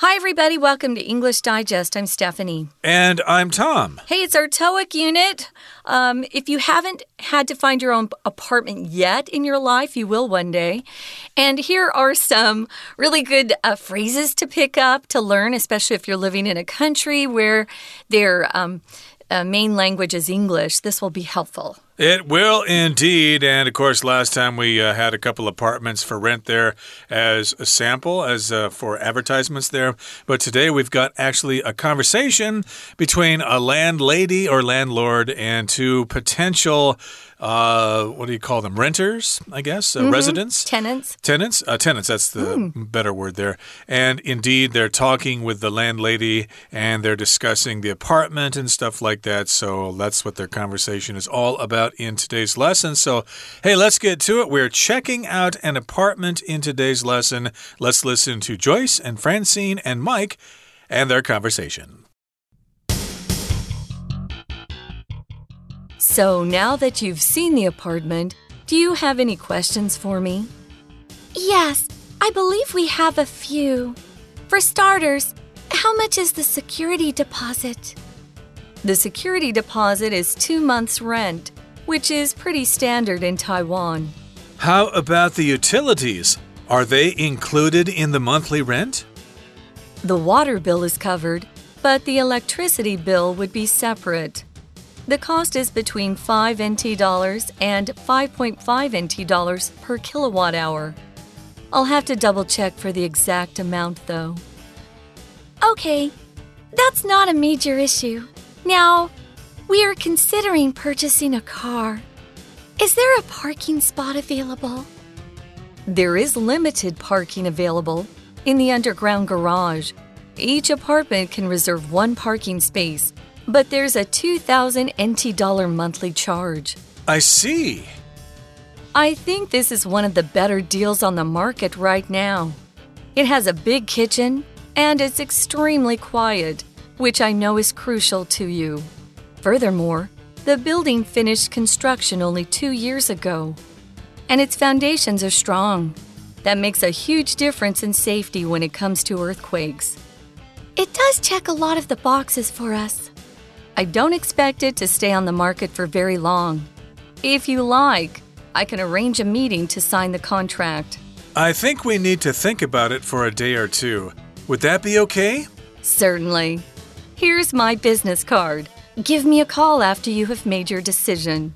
Hi, everybody. Welcome to English Digest. I'm Stephanie. And I'm Tom. Hey, it's our TOEIC unit. Um, if you haven't had to find your own apartment yet in your life, you will one day. And here are some really good uh, phrases to pick up to learn, especially if you're living in a country where their um, uh, main language is English. This will be helpful. It will indeed. And of course, last time we uh, had a couple apartments for rent there as a sample, as uh, for advertisements there. But today we've got actually a conversation between a landlady or landlord and two potential uh, what do you call them? Renters, I guess, uh, mm -hmm. residents, tenants, tenants, uh, tenants. That's the mm. better word there. And indeed, they're talking with the landlady and they're discussing the apartment and stuff like that. So that's what their conversation is all about in today's lesson. So, hey, let's get to it. We're checking out an apartment in today's lesson. Let's listen to Joyce and Francine and Mike and their conversation. So now that you've seen the apartment, do you have any questions for me? Yes, I believe we have a few. For starters, how much is the security deposit? The security deposit is two months' rent, which is pretty standard in Taiwan. How about the utilities? Are they included in the monthly rent? The water bill is covered, but the electricity bill would be separate. The cost is between 5 NT dollars and 5.5 NT dollars per kilowatt hour. I'll have to double check for the exact amount though. Okay, that's not a major issue. Now, we are considering purchasing a car. Is there a parking spot available? There is limited parking available in the underground garage. Each apartment can reserve one parking space but there's a 2000 NT dollar monthly charge. I see. I think this is one of the better deals on the market right now. It has a big kitchen and it's extremely quiet, which I know is crucial to you. Furthermore, the building finished construction only two years ago, and its foundations are strong. That makes a huge difference in safety when it comes to earthquakes. It does check a lot of the boxes for us. I don't expect it to stay on the market for very long. If you like, I can arrange a meeting to sign the contract. I think we need to think about it for a day or two. Would that be okay? Certainly. Here's my business card. Give me a call after you have made your decision.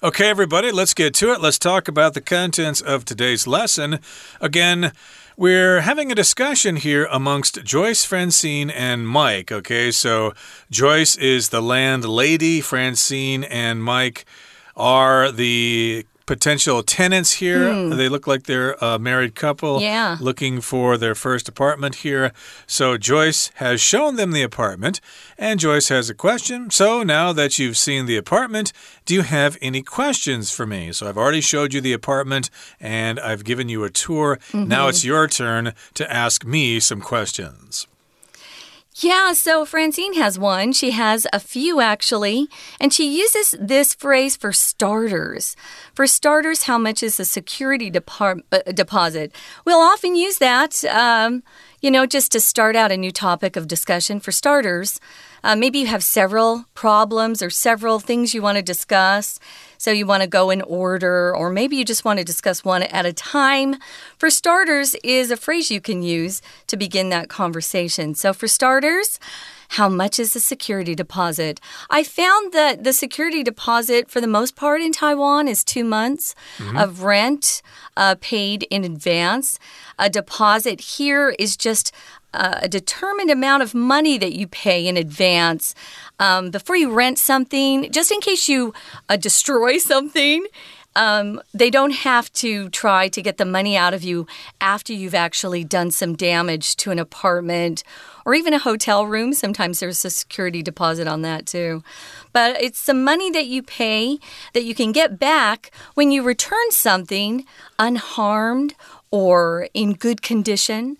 Okay, everybody, let's get to it. Let's talk about the contents of today's lesson. Again, we're having a discussion here amongst Joyce, Francine, and Mike. Okay, so Joyce is the landlady, Francine and Mike are the potential tenants here. Hmm. They look like they're a married couple yeah. looking for their first apartment here. So Joyce has shown them the apartment, and Joyce has a question. So now that you've seen the apartment, do you have any questions for me? So I've already showed you the apartment and I've given you a tour. Mm -hmm. Now it's your turn to ask me some questions. Yeah, so Francine has one. She has a few actually, and she uses this phrase for starters. For starters, how much is a security depart, uh, deposit? We'll often use that, um, you know, just to start out a new topic of discussion. For starters, uh, maybe you have several problems or several things you want to discuss. So you want to go in order, or maybe you just want to discuss one at a time. For starters, is a phrase you can use to begin that conversation. So for starters, how much is the security deposit? I found that the security deposit, for the most part in Taiwan, is two months mm -hmm. of rent uh, paid in advance. A deposit here is just uh, a determined amount of money that you pay in advance um, before you rent something, just in case you uh, destroy something. Um, they don't have to try to get the money out of you after you've actually done some damage to an apartment or even a hotel room. Sometimes there's a security deposit on that too. But it's the money that you pay that you can get back when you return something unharmed or in good condition.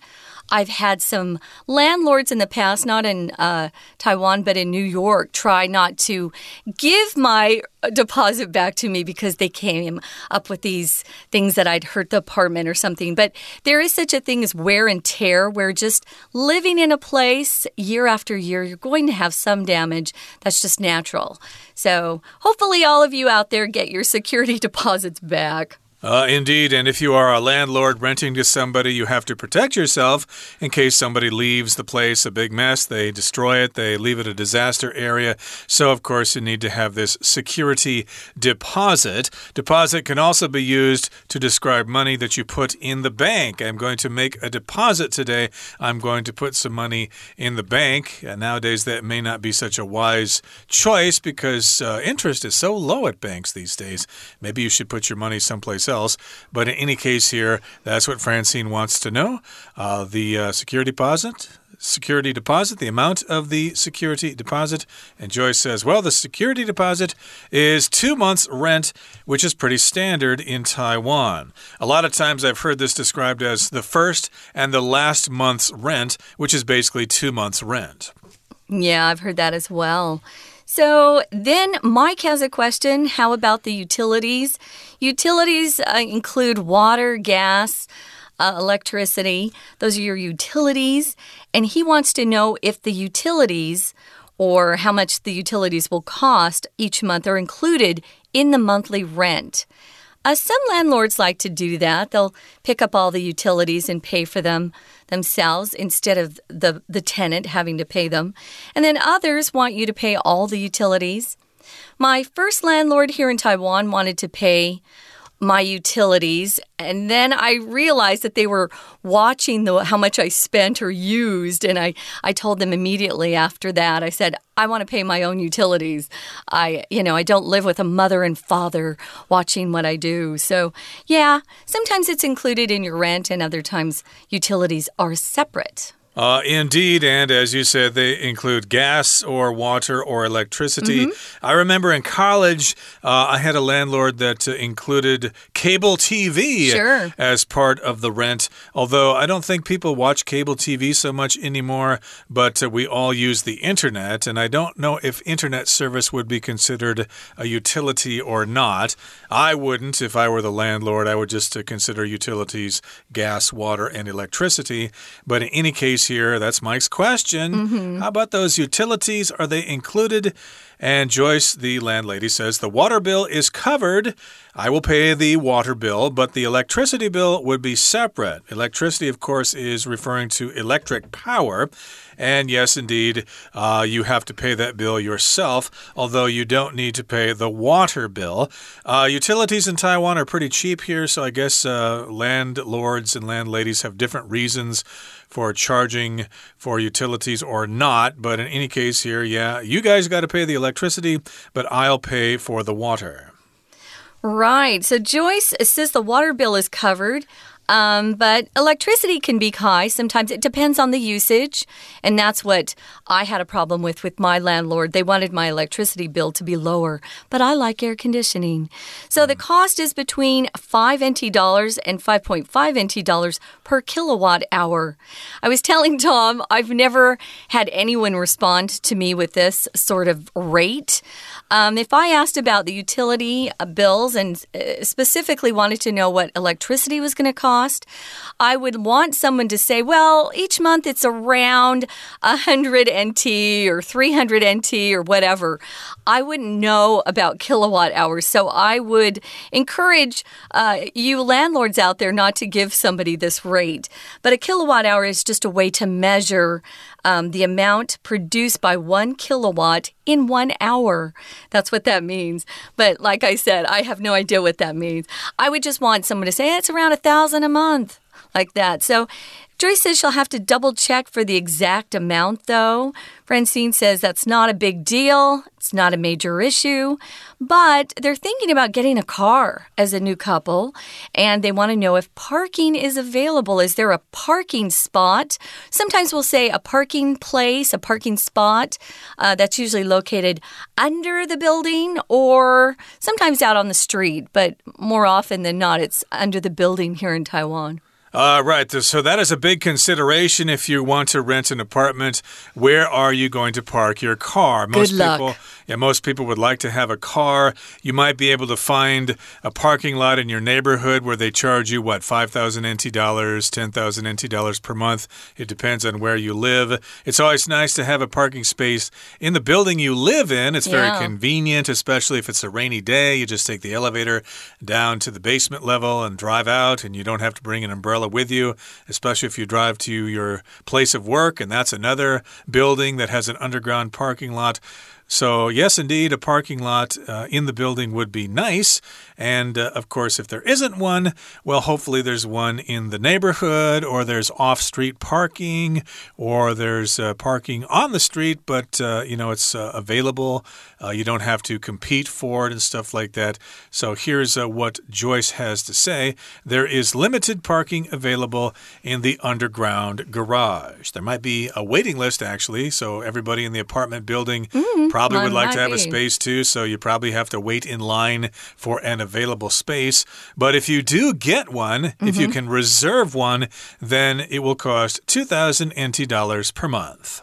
I've had some landlords in the past, not in uh, Taiwan, but in New York, try not to give my deposit back to me because they came up with these things that I'd hurt the apartment or something. But there is such a thing as wear and tear, where just living in a place year after year, you're going to have some damage. That's just natural. So hopefully, all of you out there get your security deposits back. Uh, indeed, and if you are a landlord renting to somebody, you have to protect yourself in case somebody leaves the place a big mess. They destroy it, they leave it a disaster area. So, of course, you need to have this security deposit. Deposit can also be used to describe money that you put in the bank. I'm going to make a deposit today. I'm going to put some money in the bank. And nowadays, that may not be such a wise choice because uh, interest is so low at banks these days. Maybe you should put your money someplace else. But in any case, here, that's what Francine wants to know. Uh, the uh, security deposit security deposit, the amount of the security deposit. And Joyce says, well, the security deposit is two months' rent, which is pretty standard in Taiwan. A lot of times I've heard this described as the first and the last month's rent, which is basically two months' rent. Yeah, I've heard that as well. So then Mike has a question. How about the utilities? Utilities uh, include water, gas, uh, electricity. Those are your utilities. And he wants to know if the utilities or how much the utilities will cost each month are included in the monthly rent. Uh, some landlords like to do that. They'll pick up all the utilities and pay for them themselves instead of the, the tenant having to pay them. And then others want you to pay all the utilities. My first landlord here in Taiwan wanted to pay my utilities and then I realized that they were watching the how much I spent or used and I I told them immediately after that I said I want to pay my own utilities. I you know, I don't live with a mother and father watching what I do. So, yeah, sometimes it's included in your rent and other times utilities are separate. Uh, indeed, and as you said, they include gas or water or electricity. Mm -hmm. I remember in college, uh, I had a landlord that uh, included cable TV sure. as part of the rent. Although I don't think people watch cable TV so much anymore, but uh, we all use the internet, and I don't know if internet service would be considered a utility or not. I wouldn't if I were the landlord. I would just uh, consider utilities gas, water, and electricity. But in any case, here. That's Mike's question. Mm -hmm. How about those utilities? Are they included? And Joyce, the landlady, says the water bill is covered. I will pay the water bill, but the electricity bill would be separate. Electricity, of course, is referring to electric power. And yes, indeed, uh, you have to pay that bill yourself, although you don't need to pay the water bill. Uh, utilities in Taiwan are pretty cheap here, so I guess uh, landlords and landladies have different reasons for charging for utilities or not. But in any case, here, yeah, you guys got to pay the electricity, but I'll pay for the water. Right. So Joyce says the water bill is covered. Um, but electricity can be high. Sometimes it depends on the usage. And that's what I had a problem with with my landlord. They wanted my electricity bill to be lower, but I like air conditioning. So the cost is between 5 NT dollars and 5.5 NT dollars per kilowatt hour. I was telling Tom, I've never had anyone respond to me with this sort of rate. Um, if I asked about the utility uh, bills and uh, specifically wanted to know what electricity was going to cost, I would want someone to say, well, each month it's around 100 NT or 300 NT or whatever. I wouldn't know about kilowatt hours. So I would encourage uh, you landlords out there not to give somebody this rate. But a kilowatt hour is just a way to measure um, the amount produced by one kilowatt in one hour. That's what that means. But like I said, I have no idea what that means. I would just want someone to say it's around a thousand a month, like that. So Joyce says she'll have to double check for the exact amount, though. Francine says that's not a big deal, it's not a major issue, but they're thinking about getting a car as a new couple, and they want to know if parking is available. Is there a parking spot? Sometimes we'll say a parking place, a parking spot uh, that's usually located under the building or sometimes out on the street, but more often than not, it's under the building here in Taiwan. Uh, right. So that is a big consideration if you want to rent an apartment. Where are you going to park your car? Most Good luck. people yeah, most people would like to have a car. You might be able to find a parking lot in your neighborhood where they charge you, what, 5,000 NT dollars, 10,000 NT dollars per month. It depends on where you live. It's always nice to have a parking space in the building you live in. It's very yeah. convenient, especially if it's a rainy day. You just take the elevator down to the basement level and drive out, and you don't have to bring an umbrella with you, especially if you drive to your place of work, and that's another building that has an underground parking lot. So, yes, indeed, a parking lot uh, in the building would be nice. And uh, of course, if there isn't one, well, hopefully there's one in the neighborhood, or there's off street parking, or there's uh, parking on the street, but uh, you know, it's uh, available. Uh, you don't have to compete for it and stuff like that. So, here's what Joyce has to say there is limited parking available in the underground garage. There might be a waiting list, actually, so everybody in the apartment building. Mm -hmm probably would like to have a space too, so you probably have to wait in line for an available space. But if you do get one, mm -hmm. if you mm-hmm. can reserve one, then it will cost 2,000 NT dollars per month.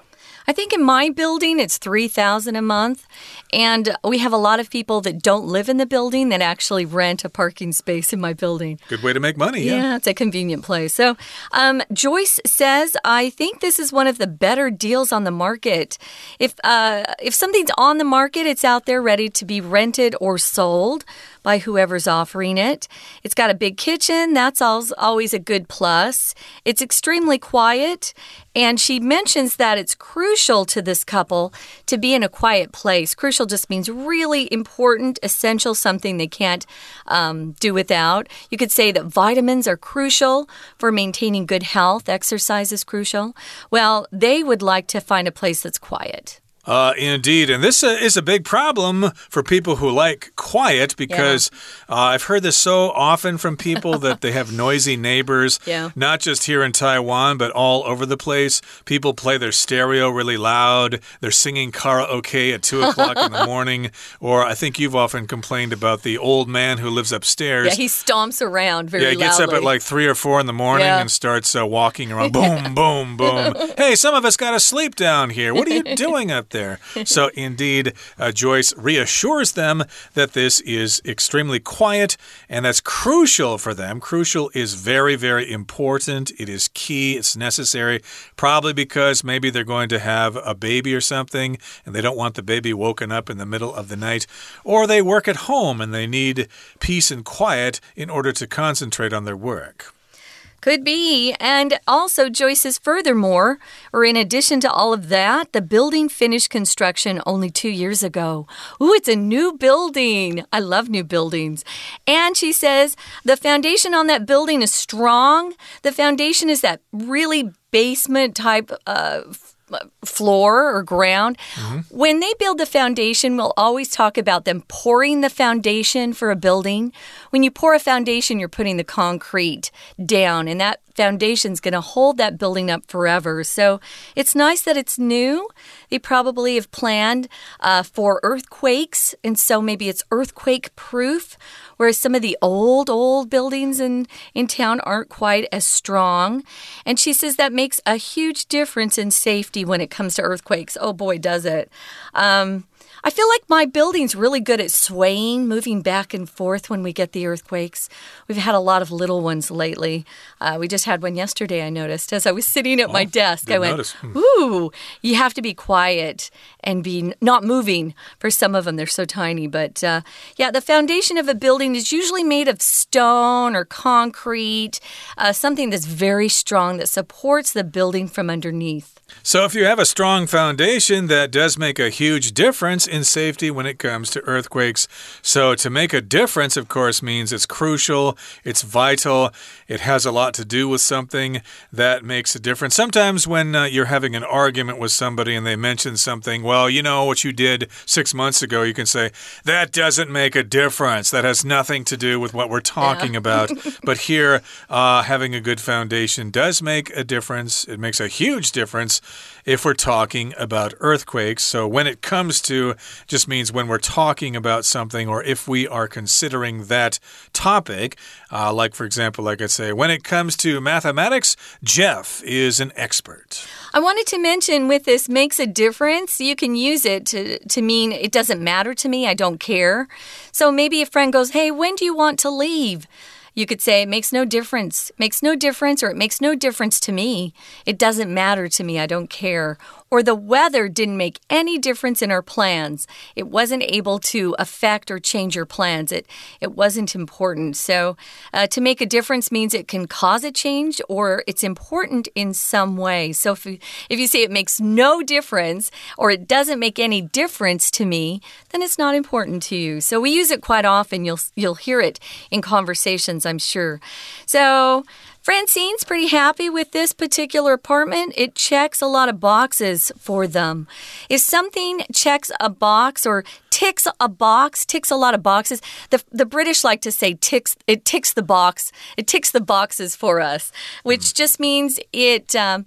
I think in my building it's 3000 a month and we have a lot of people that don't live in the building that actually rent a parking space in my building. Good way to make money, yeah. Yeah, it's a convenient place. So, um, Joyce says, I think this is one of the better deals on the market. If uh, if something's on the market, it's out there ready to be rented or sold by whoever's offering it. It's got a big kitchen. That's always a good plus. It's extremely quiet. And she mentions that it's crucial to this couple to be in a quiet place. Crucial just means really important, essential, something they can't um, do without. You could say that vitamins are crucial for maintaining good health, exercise is crucial. Well, they would like to find a place that's quiet. Uh, indeed. And this uh, is a big problem for people who like quiet because yeah. uh, I've heard this so often from people that they have noisy neighbors, yeah. not just here in Taiwan, but all over the place. People play their stereo really loud. They're singing karaoke at 2 o'clock in the morning. Or I think you've often complained about the old man who lives upstairs. Yeah, he stomps around very Yeah, he gets loudly. up at like 3 or 4 in the morning yeah. and starts uh, walking around. Boom, boom, boom. hey, some of us got to sleep down here. What are you doing up there? There. so, indeed, uh, Joyce reassures them that this is extremely quiet and that's crucial for them. Crucial is very, very important. It is key, it's necessary, probably because maybe they're going to have a baby or something and they don't want the baby woken up in the middle of the night, or they work at home and they need peace and quiet in order to concentrate on their work. Could be. And also, Joyce says, furthermore, or in addition to all of that, the building finished construction only two years ago. Ooh, it's a new building. I love new buildings. And she says, the foundation on that building is strong. The foundation is that really basement type uh, floor or ground. Mm -hmm. When they build the foundation, we'll always talk about them pouring the foundation for a building. When you pour a foundation, you're putting the concrete down, and that foundation's going to hold that building up forever. So it's nice that it's new. They probably have planned uh, for earthquakes, and so maybe it's earthquake proof, whereas some of the old, old buildings in, in town aren't quite as strong. And she says that makes a huge difference in safety when it comes to earthquakes. Oh boy, does it. Um, I feel like my building's really good at swaying, moving back and forth when we get the earthquakes. We've had a lot of little ones lately. Uh, we just had one yesterday, I noticed. As I was sitting at oh, my desk, I went, hmm. Ooh, you have to be quiet and be not moving. For some of them, they're so tiny. But uh, yeah, the foundation of a building is usually made of stone or concrete, uh, something that's very strong that supports the building from underneath. So, if you have a strong foundation, that does make a huge difference in safety when it comes to earthquakes. So, to make a difference, of course, means it's crucial, it's vital, it has a lot to do with something that makes a difference. Sometimes, when uh, you're having an argument with somebody and they mention something, well, you know what you did six months ago, you can say, that doesn't make a difference. That has nothing to do with what we're talking yeah. about. but here, uh, having a good foundation does make a difference, it makes a huge difference if we're talking about earthquakes. So, when it comes to just means when we're talking about something or if we are considering that topic. Uh, like, for example, like I say, when it comes to mathematics, Jeff is an expert. I wanted to mention with this makes a difference. You can use it to, to mean it doesn't matter to me, I don't care. So maybe a friend goes, Hey, when do you want to leave? You could say it makes no difference, makes no difference, or it makes no difference to me. It doesn't matter to me, I don't care or the weather didn't make any difference in our plans. It wasn't able to affect or change your plans. It it wasn't important. So uh, to make a difference means it can cause a change or it's important in some way. So if you, if you say it makes no difference or it doesn't make any difference to me, then it's not important to you. So we use it quite often. You'll you'll hear it in conversations, I'm sure. So Francine's pretty happy with this particular apartment. It checks a lot of boxes for them. If something checks a box or ticks a box, ticks a lot of boxes, the, the British like to say ticks, it ticks the box, it ticks the boxes for us, which just means it. Um,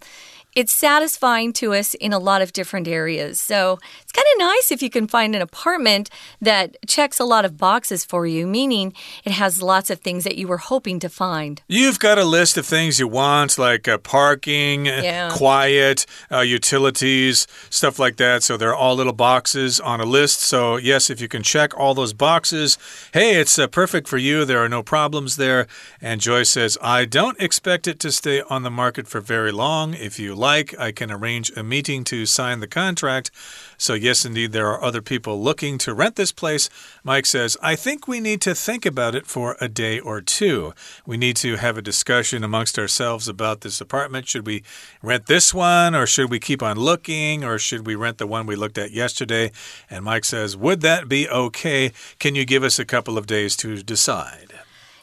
it's satisfying to us in a lot of different areas. So it's kind of nice if you can find an apartment that checks a lot of boxes for you, meaning it has lots of things that you were hoping to find. You've got a list of things you want, like uh, parking, yeah. quiet, uh, utilities, stuff like that. So they're all little boxes on a list. So, yes, if you can check all those boxes, hey, it's uh, perfect for you. There are no problems there. And Joyce says, I don't expect it to stay on the market for very long. If you like, I can arrange a meeting to sign the contract. So, yes, indeed, there are other people looking to rent this place. Mike says, I think we need to think about it for a day or two. We need to have a discussion amongst ourselves about this apartment. Should we rent this one, or should we keep on looking, or should we rent the one we looked at yesterday? And Mike says, Would that be okay? Can you give us a couple of days to decide?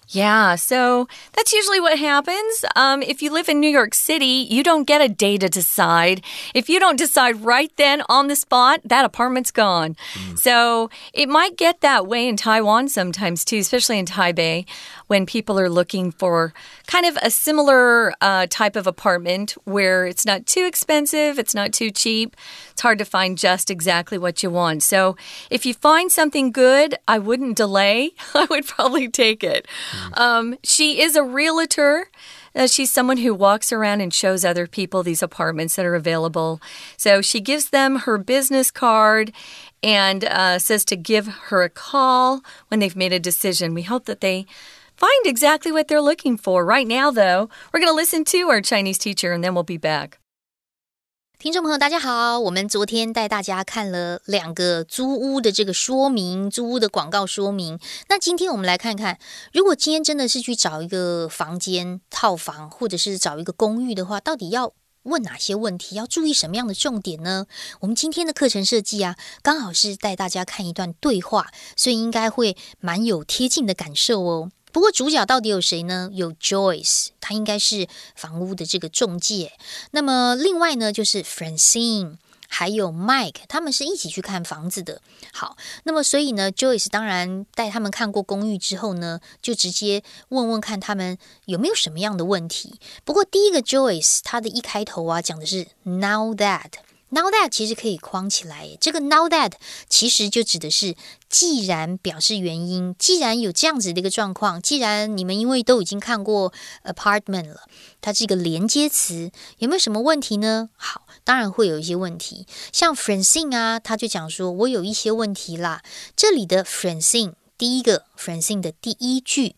Yeah, so that's usually what happens. Um, if you live in New York City, you don't get a day to decide. If you don't decide right then on the spot, that apartment's gone. Mm. So it might get that way in Taiwan sometimes too, especially in Taipei when people are looking for kind of a similar uh, type of apartment where it's not too expensive, it's not too cheap. It's hard to find just exactly what you want. So if you find something good, I wouldn't delay. I would probably take it. Mm. Um, she is a realtor. Uh, she's someone who walks around and shows other people these apartments that are available. So she gives them her business card and uh, says to give her a call when they've made a decision. We hope that they find exactly what they're looking for. Right now, though, we're going to listen to our Chinese teacher and then we'll be back. 听众朋友，大家好！我们昨天带大家看了两个租屋的这个说明，租屋的广告说明。那今天我们来看看，如果今天真的是去找一个房间、套房，或者是找一个公寓的话，到底要问哪些问题？要注意什么样的重点呢？我们今天的课程设计啊，刚好是带大家看一段对话，所以应该会蛮有贴近的感受哦。 不过主角到底有谁呢？有 Joyce，他应该是房屋的这个中介。那么另外呢，就是 Francine，还有 Mike，他们是一起去看房子的。好，那么所以呢，Joyce 当然带他们看过公寓之后呢，就直接问问看他们有没有什么样的问题。不过第一个 Joyce，他的一开头啊，讲的是 Now that。Now that 其实可以框起来，这个 Now that 其实就指的是既然表示原因，既然有这样子的一个状况，既然你们因为都已经看过 apartment 了，它是一个连接词，有没有什么问题呢？好，当然会有一些问题，像 Francine 啊，他就讲说我有一些问题啦。这里的 Francine 第一个 Francine 的第一句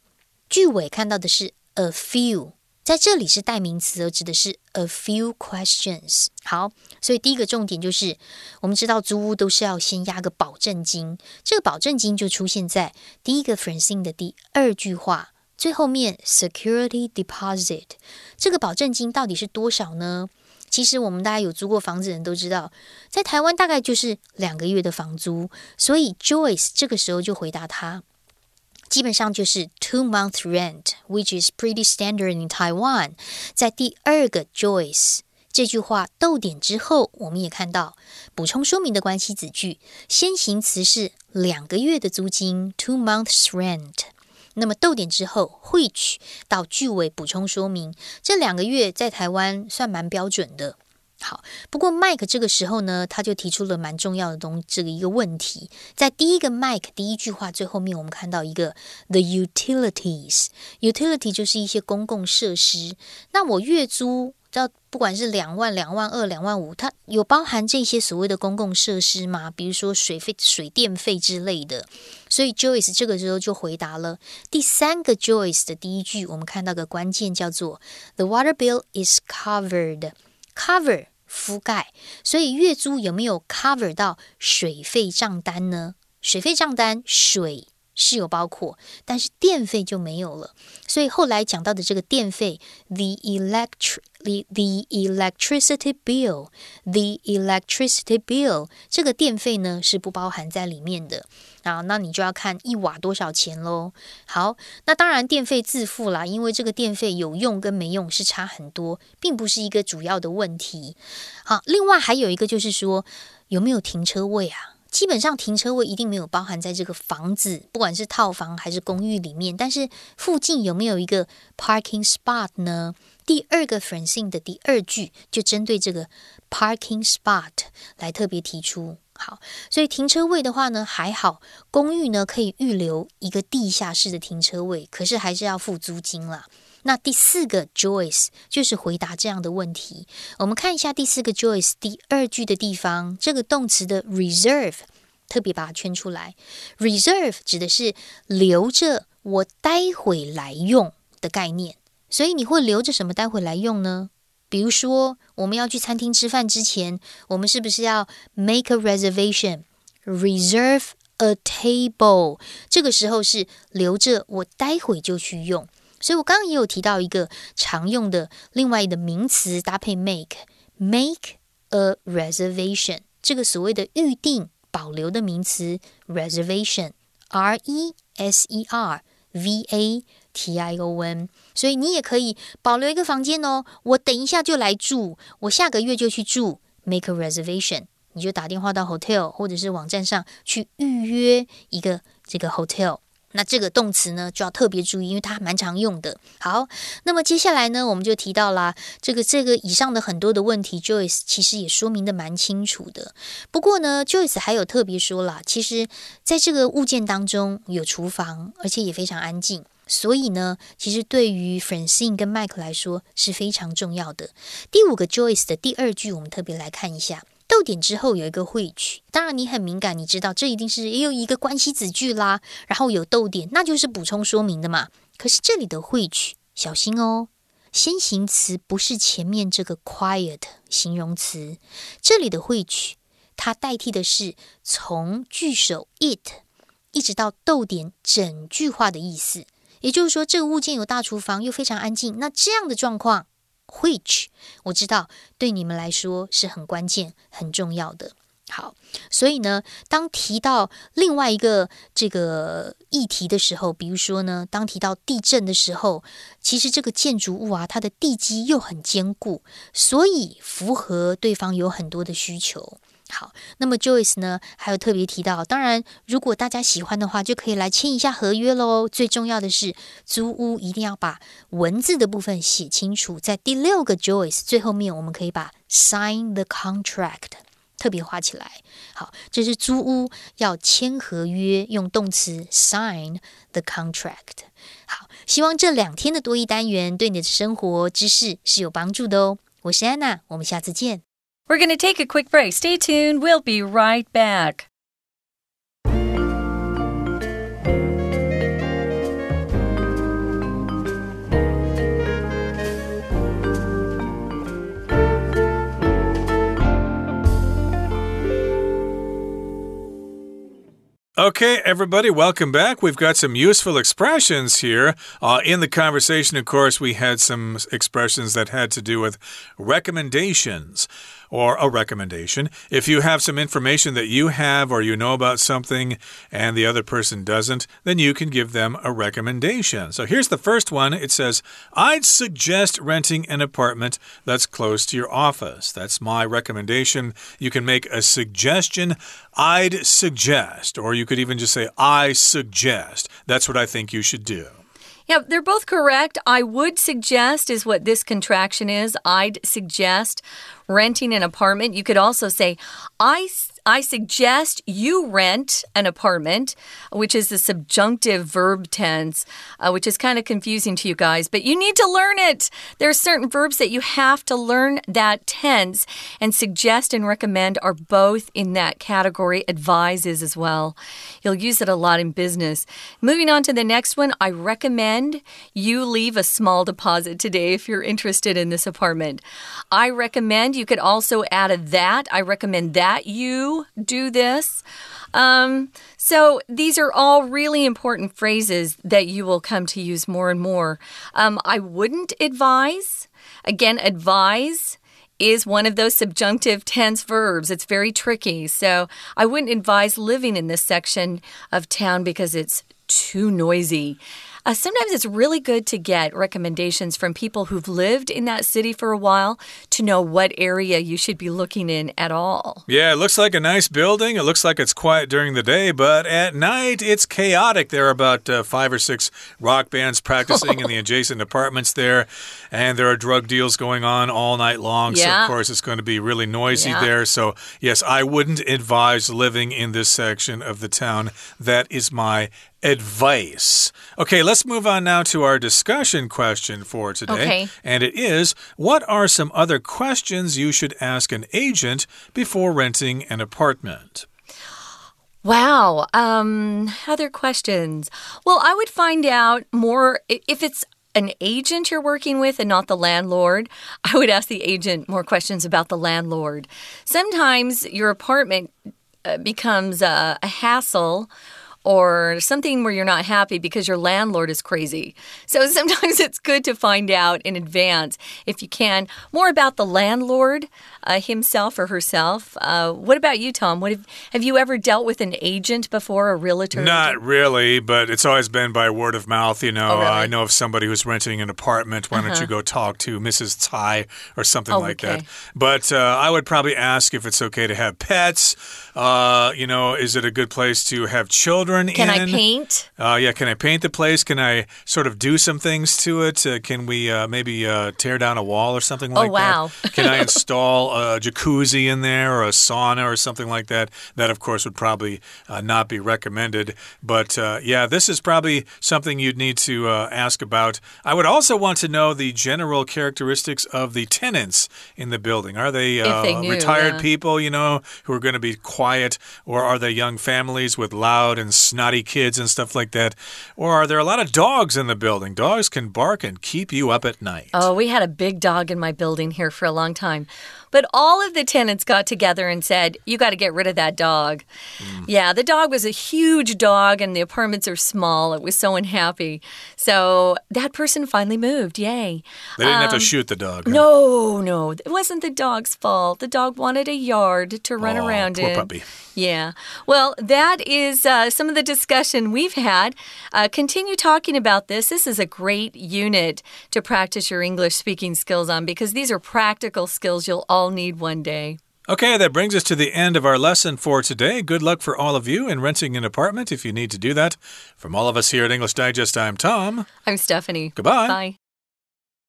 句尾看到的是 a few。在这里是代名词，而指的是 a few questions。好，所以第一个重点就是，我们知道租屋都是要先押个保证金，这个保证金就出现在第一个 Francine 的第二句话最后面，security deposit。这个保证金到底是多少呢？其实我们大家有租过房子的人都知道，在台湾大概就是两个月的房租，所以 Joyce 这个时候就回答他。基本上就是 two month rent，which is pretty standard in Taiwan。在第二个 Joyce 这句话逗点之后，我们也看到补充说明的关系子句，先行词是两个月的租金 two months rent。那么逗点之后，which 到句尾补充说明，这两个月在台湾算蛮标准的。 好，不过 Mike 这个时候呢，他就提出了蛮重要的东这个一个问题，在第一个 Mike 第一句话最后面，我们看到一个 the utilities，utility 就是一些公共设施。那我月租，知道不管是两万、两万二、两万五，它有包含这些所谓的公共设施吗？比如说水费、水电费之类的。所以 Joyce 这个时候就回答了第三个 Joyce 的第一句，我们看到个关键叫做 the water bill is covered。Cover 覆盖，所以月租有没有 cover 到水费账单呢？水费账单水是有包括，但是电费就没有了。所以后来讲到的这个电费，the electric，the electricity bill，the electricity bill 这个电费呢是不包含在里面的。啊，那你就要看一瓦多少钱喽。好，那当然电费自付啦，因为这个电费有用跟没用是差很多，并不是一个主要的问题。好，另外还有一个就是说有没有停车位啊？基本上停车位一定没有包含在这个房子，不管是套房还是公寓里面。但是附近有没有一个 parking spot 呢？第二个 Francine 的第二句就针对这个 parking spot 来特别提出。好，所以停车位的话呢，还好，公寓呢可以预留一个地下室的停车位，可是还是要付租金啦。那第四个 Joyce 就是回答这样的问题。我们看一下第四个 Joyce 第二句的地方，这个动词的 reserve 特别把它圈出来。reserve 指的是留着我待会来用的概念，所以你会留着什么待会来用呢？比如说，我们要去餐厅吃饭之前，我们是不是要 make a reservation，reserve a table？这个时候是留着我待会就去用。所以我刚刚也有提到一个常用的另外的名词搭配 make，make a reservation。这个所谓的预定、保留的名词 reservation，r e s e r v a。T I O N，所以你也可以保留一个房间哦。我等一下就来住，我下个月就去住，make a reservation。你就打电话到 hotel 或者是网站上去预约一个这个 hotel。那这个动词呢就要特别注意，因为它蛮常用的。好，那么接下来呢，我们就提到啦，这个这个以上的很多的问题，Joyce 其实也说明的蛮清楚的。不过呢，Joyce 还有特别说了，其实在这个物件当中有厨房，而且也非常安静。所以呢，其实对于 Francine 跟 Mike 来说是非常重要的。第五个 Joyce 的第二句，我们特别来看一下，逗点之后有一个会取。当然你很敏感，你知道这一定是也有一个关系子句啦，然后有逗点，那就是补充说明的嘛。可是这里的会取，小心哦，先行词不是前面这个 quiet 形容词，这里的会取它代替的是从句首 it 一直到逗点整句话的意思。也就是说，这个物件有大厨房，又非常安静。那这样的状况，which 我知道对你们来说是很关键、很重要的。好，所以呢，当提到另外一个这个议题的时候，比如说呢，当提到地震的时候，其实这个建筑物啊，它的地基又很坚固，所以符合对方有很多的需求。好，那么 Joyce 呢，还有特别提到，当然，如果大家喜欢的话，就可以来签一下合约喽。最重要的是，租屋一定要把文字的部分写清楚，在第六个 Joyce 最后面，我们可以把 sign the contract 特别画起来。好，这是租屋要签合约，用动词 sign the contract。好，希望这两天的多义单元对你的生活知识是有帮助的哦。我是安娜，我们下次见。We're going to take a quick break. Stay tuned. We'll be right back. Okay, everybody, welcome back. We've got some useful expressions here. Uh, in the conversation, of course, we had some expressions that had to do with recommendations or a recommendation. If you have some information that you have or you know about something and the other person doesn't, then you can give them a recommendation. So here's the first one it says, I'd suggest renting an apartment that's close to your office. That's my recommendation. You can make a suggestion. I'd suggest, or you could even just say, I suggest. That's what I think you should do. Yeah, they're both correct. I would suggest is what this contraction is. I'd suggest renting an apartment. You could also say, I I suggest you rent an apartment, which is the subjunctive verb tense, uh, which is kind of confusing to you guys, but you need to learn it. There are certain verbs that you have to learn that tense, and suggest and recommend are both in that category. Advises as well. You'll use it a lot in business. Moving on to the next one, I recommend you leave a small deposit today if you're interested in this apartment. I recommend you could also add a that. I recommend that you do this. Um, so these are all really important phrases that you will come to use more and more. Um, I wouldn't advise. Again, advise is one of those subjunctive tense verbs. It's very tricky. So I wouldn't advise living in this section of town because it's too noisy. Uh, sometimes it's really good to get recommendations from people who've lived in that city for a while to know what area you should be looking in at all. Yeah, it looks like a nice building. It looks like it's quiet during the day, but at night it's chaotic. There are about uh, five or six rock bands practicing in the adjacent apartments there, and there are drug deals going on all night long. Yeah. So, of course, it's going to be really noisy yeah. there. So, yes, I wouldn't advise living in this section of the town. That is my advice. Okay, let's move on now to our discussion question for today. Okay. And it is What are some other questions you should ask an agent before renting an apartment? Wow. Um, other questions. Well, I would find out more if it's an agent you're working with and not the landlord, I would ask the agent more questions about the landlord. Sometimes your apartment uh, becomes a, a hassle or something where you're not happy because your landlord is crazy. So sometimes it's good to find out in advance, if you can, more about the landlord uh, himself or herself. Uh, what about you, Tom? What have, have you ever dealt with an agent before, a realtor? Not really, but it's always been by word of mouth. You know, oh, really? I know of somebody who's renting an apartment. Why uh -huh. don't you uh-huh. go talk to Mrs. Tsai or something oh, like okay. that? But uh, I would probably ask if it's okay to have pets. Uh, you know, is it a good place to have children can in? I paint? Uh, yeah, can I paint the place? Can I sort of do some things to it? Uh, can we uh, maybe uh, tear down a wall or something oh, like oh, wow. that? Can I install a jacuzzi in there or a sauna or something like that? That, of course, would probably uh, not be recommended. But uh, yeah, this is probably something you'd need to uh, ask about. I would also want to know the general characteristics of the tenants in the building. Are they, they knew, retired yeah. people, you know, who are going to be quiet? Or are they young families with loud and snotty kids and stuff like that? Or are there a lot of dogs in the building? Dogs can bark and keep you up at night. Oh, we had a big dog in my building here for a long time. But all of the tenants got together and said, You got to get rid of that dog. Mm. Yeah, the dog was a huge dog and the apartments are small. It was so unhappy. So that person finally moved. Yay. They didn't um, have to um, shoot the dog. Huh? No, no. It wasn't the dog's fault. The dog wanted a yard to run oh, around poor in. puppy. Yeah. Well, that is uh, some of the discussion we've had. Uh, continue talking about this. This is a great unit to practice your English speaking skills on because these are practical skills you'll all need one day. Okay, that brings us to the end of our lesson for today. Good luck for all of you in renting an apartment if you need to do that. From all of us here at English Digest, I'm Tom. I'm Stephanie. Goodbye. Bye.